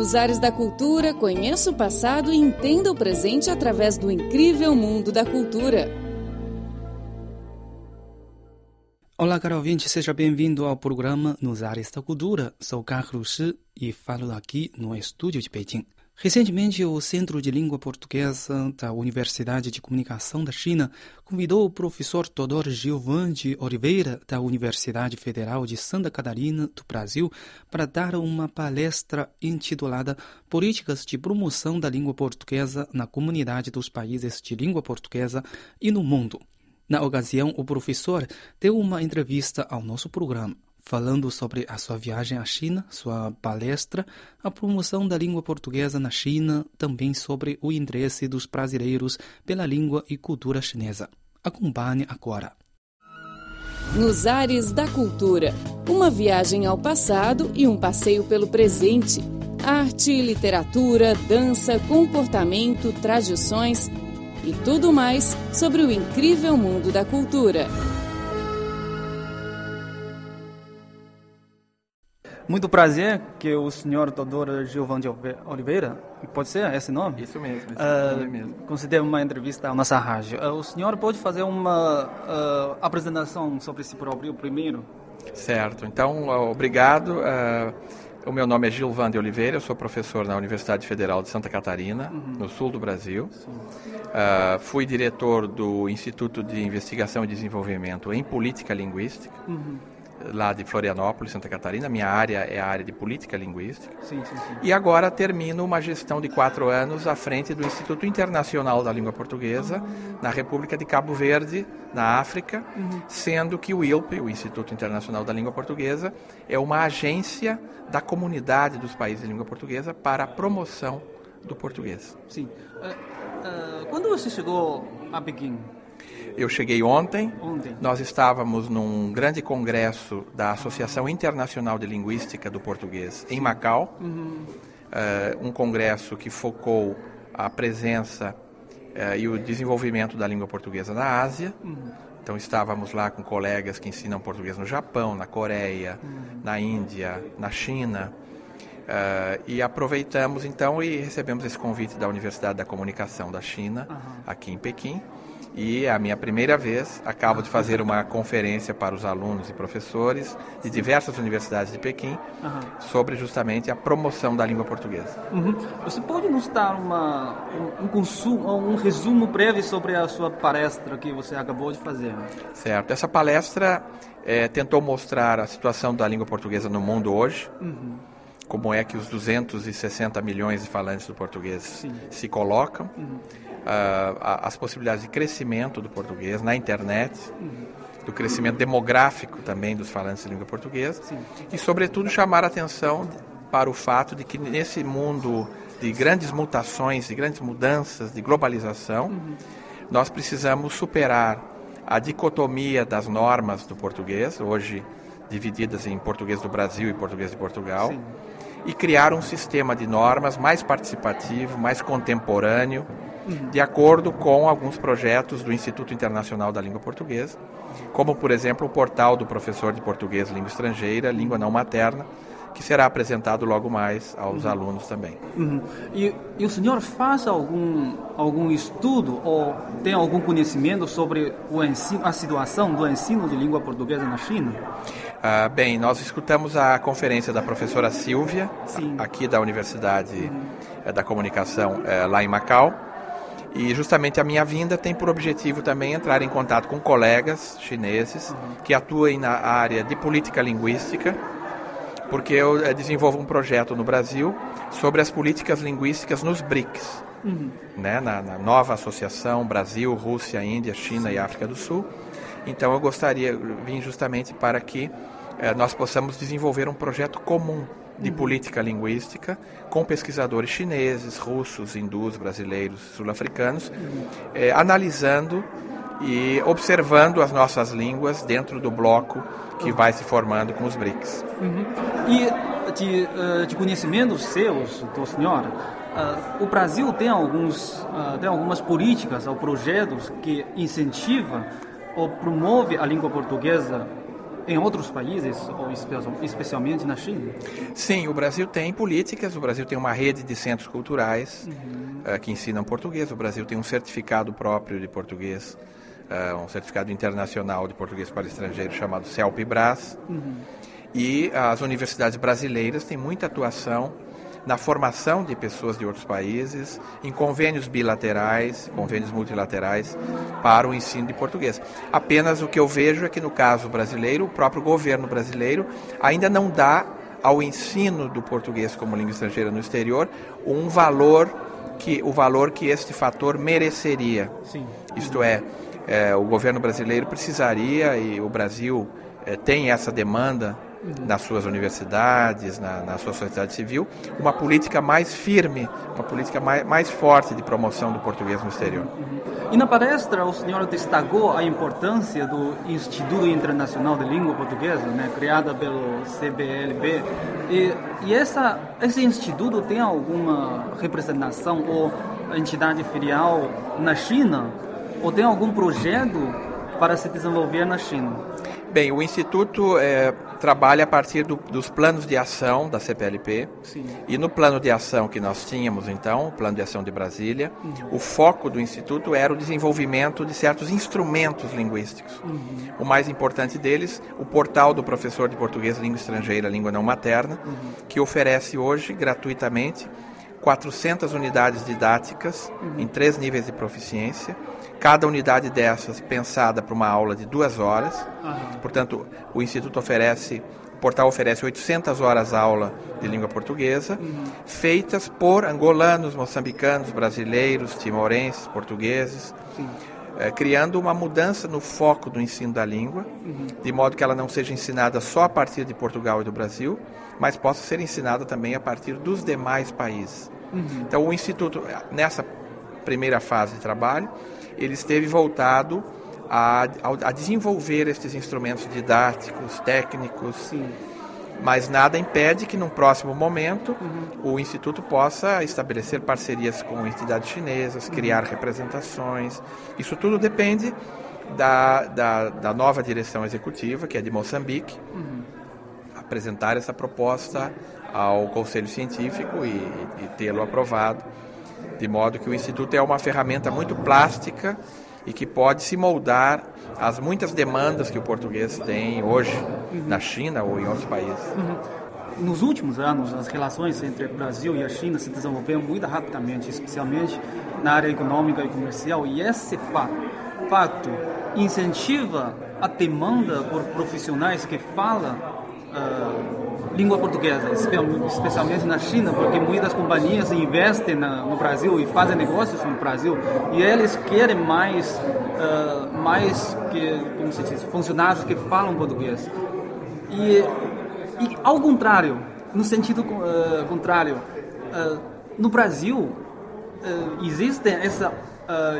Nos ares da cultura, conheça o passado e entenda o presente através do incrível mundo da cultura. Olá, caro ouvinte, seja bem-vindo ao programa Nos Ares da Cultura. Sou Carlos Shi e falo aqui no estúdio de Pequim. Recentemente, o Centro de Língua Portuguesa da Universidade de Comunicação da China convidou o professor Todor Gilvan de Oliveira, da Universidade Federal de Santa Catarina, do Brasil, para dar uma palestra intitulada Políticas de Promoção da Língua Portuguesa na Comunidade dos Países de Língua Portuguesa e no Mundo. Na ocasião, o professor deu uma entrevista ao nosso programa falando sobre a sua viagem à China, sua palestra, a promoção da língua portuguesa na China, também sobre o interesse dos brasileiros pela língua e cultura chinesa. Acompanhe agora. Nos ares da cultura, uma viagem ao passado e um passeio pelo presente. Arte, literatura, dança, comportamento, tradições e tudo mais sobre o incrível mundo da cultura. Muito prazer que o senhor doutor Gilvan de Oliveira, pode ser esse nome? Isso mesmo, esse uh, nome mesmo. Concedeu uma entrevista à nossa rádio. Uh, o senhor pode fazer uma uh, apresentação sobre si próprio primeiro? Certo, então obrigado. o meu nome é Gilvan de Oliveira, eu sou professor na Universidade Federal de Santa Catarina, uhum. no sul do Brasil. fui diretor do Instituto de Investigação e Desenvolvimento em Política Linguística. Uhum lá de Florianópolis, Santa Catarina. Minha área é a área de política linguística. Sim, sim, sim. E agora termino uma gestão de quatro anos à frente do Instituto Internacional da Língua Portuguesa, na República de Cabo Verde, na África, uhum. sendo que o ILP, o Instituto Internacional da Língua Portuguesa, é uma agência da comunidade dos países de língua portuguesa para a promoção do português. Sim. Uh, uh, quando você chegou a Pequim? Eu cheguei ontem. Ontem. Nós estávamos num grande congresso da Associação Internacional de Linguística do Português em Macau. Uhum. Uh, um congresso que focou a presença uh, e o desenvolvimento da língua portuguesa na Ásia. Uhum. Então estávamos lá com colegas que ensinam português no Japão, na Coreia, uhum. na Índia, na China. Uh, e aproveitamos então e recebemos esse convite da Universidade da Comunicação da China, aqui em Pequim e é a minha primeira vez. Acabo de fazer uma conferência para os alunos e professores de diversas universidades de Pequim uhum. sobre justamente a promoção da língua portuguesa. Uhum. Você pode nos dar uma, um, um, consumo, um resumo breve sobre a sua palestra que você acabou de fazer? Certo. Essa palestra é, tentou mostrar a situação da língua portuguesa no mundo hoje. Uhum como é que os 260 milhões de falantes do português Sim. se colocam. Uhum uh, as possibilidades de crescimento do português na internet, uhum. do crescimento demográfico também dos falantes de língua portuguesa Sim. e, sobretudo, chamar a atenção para o fato de que nesse mundo de grandes mutações, de grandes mudanças, de globalização, uhum. nós precisamos superar a dicotomia das normas do português, hoje divididas em português do Brasil e português de Portugal, Sim. e criar um sistema de normas mais participativo, mais contemporâneo, de acordo com alguns projetos do Instituto Internacional da Língua Portuguesa, como, por exemplo, o portal do professor de português língua estrangeira, língua não materna, que será apresentado logo mais aos uhum. alunos também. Uhum. E, e, o senhor faz algum, algum estudo ou tem algum conhecimento sobre o ensino, a situação do ensino de língua portuguesa na China? Ah, bem, nós escutamos a conferência da professora Silvia, Sim. aqui da Universidade uhum. da Comunicação, eh, lá em Macau, e justamente a minha vinda tem por objetivo também entrar em contato com colegas chineses uhum. que atuem na área de política linguística, porque eu eh, desenvolvo um projeto no Brasil sobre as políticas linguísticas nos BRICS, uhum. né, na, na, nova associação Brasil, Rússia, Índia, China Sim. e África do Sul. Então eu gostaria, vim justamente para que eh, nós possamos desenvolver um projeto comum de política linguística com pesquisadores chineses, russos, hindus, brasileiros, sul-africanos, eh, analisando e observando as nossas línguas dentro do bloco que vai se formando com os BRICS. Uhum. E de, eh, de conhecimentos seus, do senhor, uh, o Brasil tem, alguns, tem algumas políticas ou projetos que incentivam ou promove a língua portuguesa em outros países, ou especialmente na China? Sim, o Brasil tem políticas, o Brasil tem uma rede de centros culturais uhum. uh, que ensinam português, o Brasil tem um certificado próprio de português, uh, um certificado internacional de português para estrangeiro chamado CELPE-BRAS. Uhum. E as universidades brasileiras têm muita atuação na formação de pessoas de outros países, em convênios bilaterais, convênios multilaterais para o ensino de português. Apenas o que eu vejo é que no caso brasileiro, o próprio governo brasileiro ainda não dá ao ensino do português como língua estrangeira no exterior um valor que o valor que este fator mereceria. Sim. Isto é, é, o governo brasileiro precisaria e o Brasil é, tem essa demanda nas suas universidades, na, na, sua sociedade civil, uma política mais firme, uma política mais, mais forte de promoção do português no exterior. E na palestra o senhor destacou a importância do Instituto Internacional de Língua Portuguesa, né, criada pelo CBLB. E, e essa, esse instituto tem alguma representação ou entidade filial na China? Ou tem algum projeto para se desenvolver na China? Bem, o Instituto é, trabalha a partir do, dos planos de ação da CPLP. Sim. E no plano de ação que nós tínhamos, então, o plano de ação de Brasília, uhum. o foco do Instituto era o desenvolvimento de certos instrumentos linguísticos. Uhum. O mais importante deles, o portal do professor de português, língua estrangeira, língua não materna, uhum. que oferece hoje gratuitamente 400 unidades didáticas uhum. em três níveis de proficiência Cada unidade dessas pensada para uma aula de duas horas. Uhum. Portanto, o Instituto oferece, o portal oferece 800 horas aula de língua portuguesa, uhum. feitas por angolanos, moçambicanos, brasileiros, timorenses, portugueses. É, criando uma mudança no foco do ensino da língua, uhum. de modo que ela não seja ensinada só a partir de Portugal e do Brasil, mas possa ser ensinada também a partir dos demais países. Uhum. Então, o Instituto, nessa primeira fase de trabalho, ele esteve voltado a, a desenvolver estes instrumentos didáticos, técnicos, Sim. mas nada impede que num próximo momento uhum. o Instituto possa estabelecer parcerias com entidades chinesas, uhum. criar representações. Isso tudo depende da, da, da, nova direção executiva, que é de Moçambique, uhum. apresentar essa proposta ao Conselho Científico e, e tê-lo aprovado de modo que o Instituto é uma ferramenta muito plástica e que pode se moldar às muitas demandas que o português tem hoje uhum. na China ou em outros países. Uhum. Nos últimos anos, as relações entre o Brasil e a China se desenvolveram muito rapidamente, especialmente na área econômica e comercial, e esse fato incentiva a demanda por profissionais que falam uh, língua portuguesa, especialmente na China, porque muitas companhias investem na, no Brasil e fazem negócios no Brasil e eles querem mais, uh, mais que, como se diz, funcionários que falam português. E, e ao contrário, no sentido uh, contrário, uh, no Brasil existe essa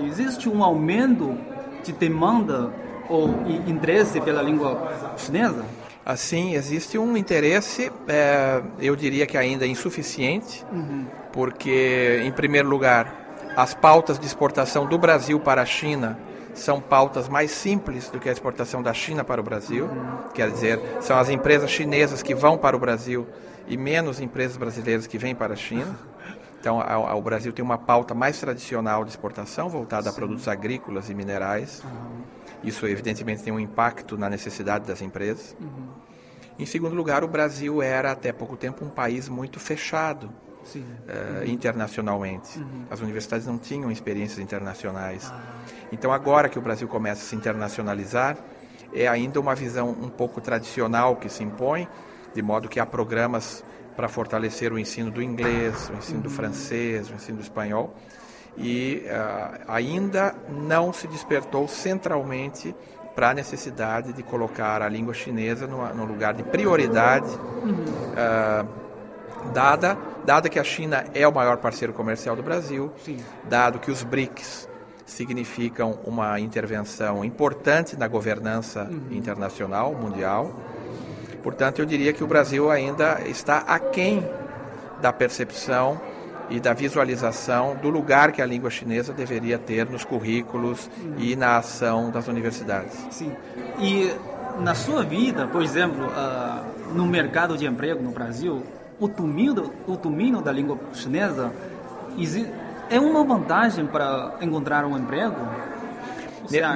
existe um aumento de demanda ou interesse pela língua chinesa? Assim, existe um interesse, é, eu diria que ainda insuficiente, uhum. porque, em primeiro lugar, as pautas de exportação do Brasil para a China são pautas mais simples do que a exportação da China para o Brasil. Uhum. Quer dizer, são as empresas chinesas que vão para o Brasil e menos empresas brasileiras que vêm para a China. Então, o Brasil tem uma pauta mais tradicional de exportação, voltada Sim. a produtos agrícolas e minerais. Uhum. Isso, evidentemente, tem um impacto na necessidade das empresas. Uhum. Em segundo lugar, o Brasil era, até pouco tempo, um país muito fechado uh, uhum. internacionalmente. Uhum. As universidades não tinham experiências internacionais. Ah. Então, agora que o Brasil começa a se internacionalizar, é ainda uma visão um pouco tradicional que se impõe, de modo que há programas para fortalecer o ensino do inglês, o ensino do uhum. francês, o ensino do espanhol e uh, ainda não se despertou centralmente para a necessidade de colocar a língua chinesa no, no lugar de prioridade, uhum. uh, dada, dada que a China é o maior parceiro comercial do Brasil, Sim. dado que os BRICS significam uma intervenção importante na governança uhum. internacional, mundial. Portanto, eu diria que o Brasil ainda está aquém da percepção e da visualização do lugar que a língua chinesa deveria ter nos currículos uhum. e na ação das universidades. Sim. E na sua vida, por exemplo, uh, no mercado de emprego no Brasil, o domínio, o domínio da língua chinesa é uma vantagem para encontrar um emprego?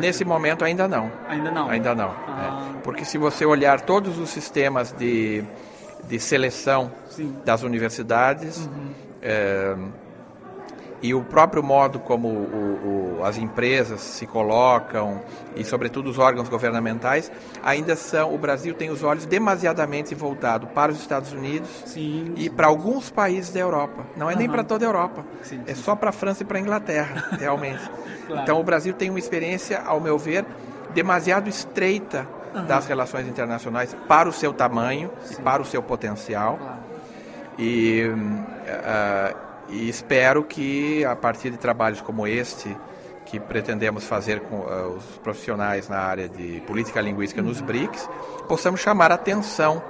Nesse momento ainda não. Ainda não? Ainda não. Ah. É. Porque se você olhar todos os sistemas de, de seleção Sim. das universidades, uhum. é, e o próprio modo como o, o, as empresas se colocam e sobretudo os órgãos governamentais ainda são o Brasil tem os olhos demasiadamente voltados para os Estados Unidos sim, e para alguns países da Europa não é uhum. nem para toda a Europa sim, é só para a França e para a Inglaterra realmente claro. então o Brasil tem uma experiência ao meu ver demasiado estreita uhum. das relações internacionais para o seu tamanho e para o seu potencial claro. e uh, e espero que a partir de trabalhos como este, que pretendemos fazer com uh, os profissionais na área de política linguística nos BRICS, possamos chamar a atenção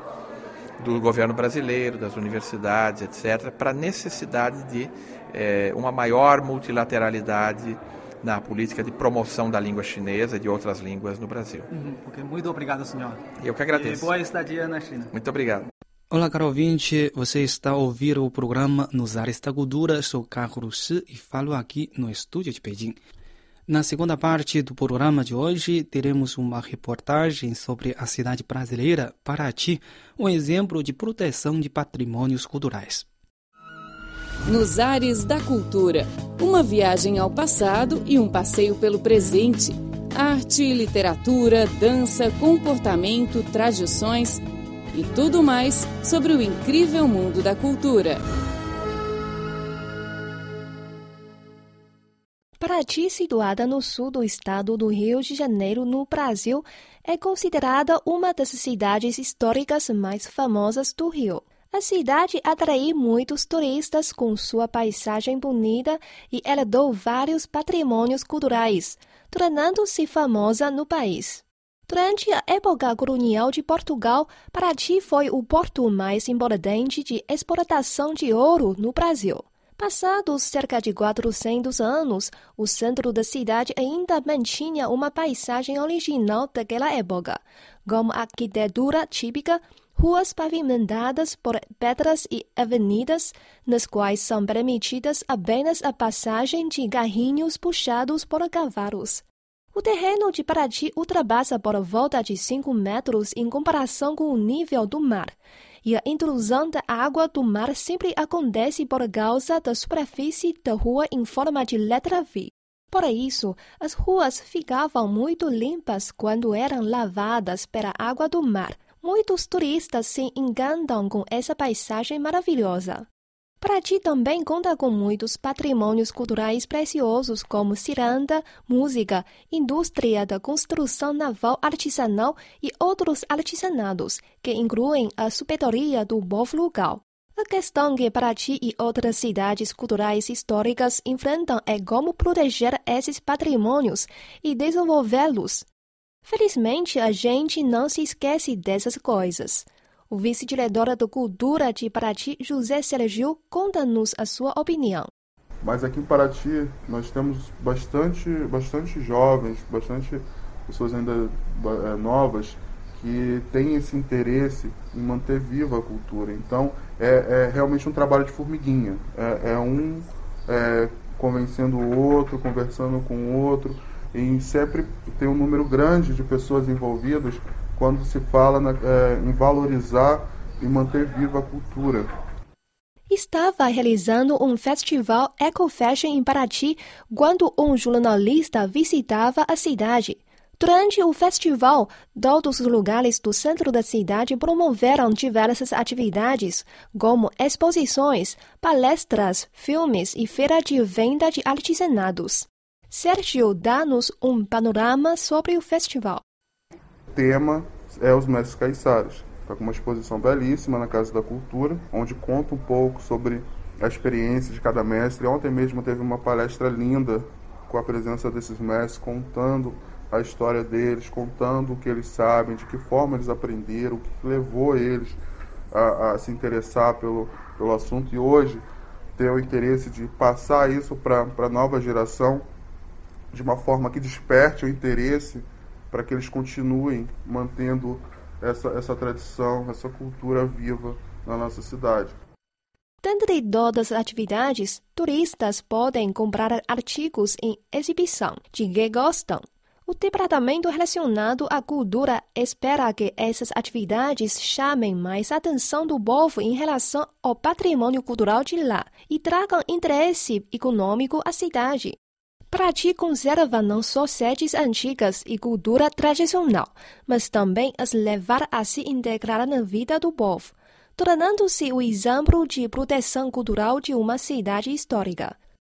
do governo brasileiro, das universidades, etc., para a necessidade de eh, uma maior multilateralidade na política de promoção da língua chinesa e de outras línguas no Brasil. Uhum, okay. Muito obrigado, senhor. Eu que agradeço. E boa estadia na China. Muito obrigado. Olá, caro ouvinte, você está a ouvir o programa Nos Ares da Cultura. Sou Carlos Shi e falo aqui no estúdio de Pequim. Na segunda parte do programa de hoje, teremos uma reportagem sobre a cidade brasileira Paraty, um exemplo de proteção de patrimônios culturais. Nos Ares da Cultura, uma viagem ao passado e um passeio pelo presente. Arte, literatura, dança, comportamento, tradições e tudo mais sobre o incrível mundo da cultura. Paraty, situada no sul do estado do Rio de Janeiro, no Brasil, é considerada uma das cidades históricas mais famosas do Rio. A cidade atraiu muitos turistas com sua paisagem bonita e herdou vários patrimônios culturais, tornando-se famosa no país. Durante a época colonial de Portugal, Paraty foi o porto mais importante de exportação de ouro no Brasil. Passados cerca de 400 anos, o centro da cidade ainda mantinha uma paisagem original daquela época, como arquitetura típica, ruas pavimentadas por pedras e avenidas, nas quais são permitidas apenas a passagem de carrinhos puxados por cavalos. O terreno de Paraty ultrapassa por volta de 5 metros em comparação com o nível do mar, e a intrusão da água do mar sempre acontece por causa da superfície da rua em forma de letra V. Por isso, as ruas ficavam muito limpas quando eram lavadas pela água do mar. Muitos turistas se encantam com essa paisagem maravilhosa. Paraty também conta com muitos patrimônios culturais preciosos como ciranda, música, indústria da construção naval artesanal e outros artesanados, que incluem a supetoria do povo local. A questão que Paraty e outras cidades culturais históricas enfrentam é como proteger esses patrimônios e desenvolvê-los. Felizmente, a gente não se esquece dessas coisas. O vice-diretor da Cultura de Paraty, José Sergio, conta-nos a sua opinião. Mas aqui em Paraty nós temos bastante, bastante jovens, bastante pessoas ainda é, novas que têm esse interesse em manter viva a cultura. Então é, é realmente um trabalho de formiguinha. É, é um é, convencendo o outro, conversando com o outro, e sempre tem um número grande de pessoas envolvidas quando se fala na, é, em valorizar e manter viva a cultura. Estava realizando um festival Eco Fashion em Paraty quando um jornalista visitava a cidade. Durante o festival, todos os lugares do centro da cidade promoveram diversas atividades, como exposições, palestras, filmes e feira de venda de artesanados. Sérgio dá-nos um panorama sobre o festival tema é os mestres caiçaras. Está com uma exposição belíssima na Casa da Cultura, onde conta um pouco sobre a experiência de cada mestre. Ontem mesmo teve uma palestra linda com a presença desses mestres, contando a história deles, contando o que eles sabem, de que forma eles aprenderam, o que levou eles a, a se interessar pelo, pelo assunto e hoje ter o interesse de passar isso para a nova geração de uma forma que desperte o interesse para que eles continuem mantendo essa, essa tradição, essa cultura viva na nossa cidade. Dentre todas as atividades, turistas podem comprar artigos em exibição de que gostam. O departamento relacionado à cultura espera que essas atividades chamem mais a atenção do povo em relação ao patrimônio cultural de lá e tragam interesse econômico à cidade. Para ti conserva não só sedes antigas e cultura tradicional, mas também as levar a se integrar na vida do povo tornando-se o exemplo de proteção cultural de uma cidade histórica.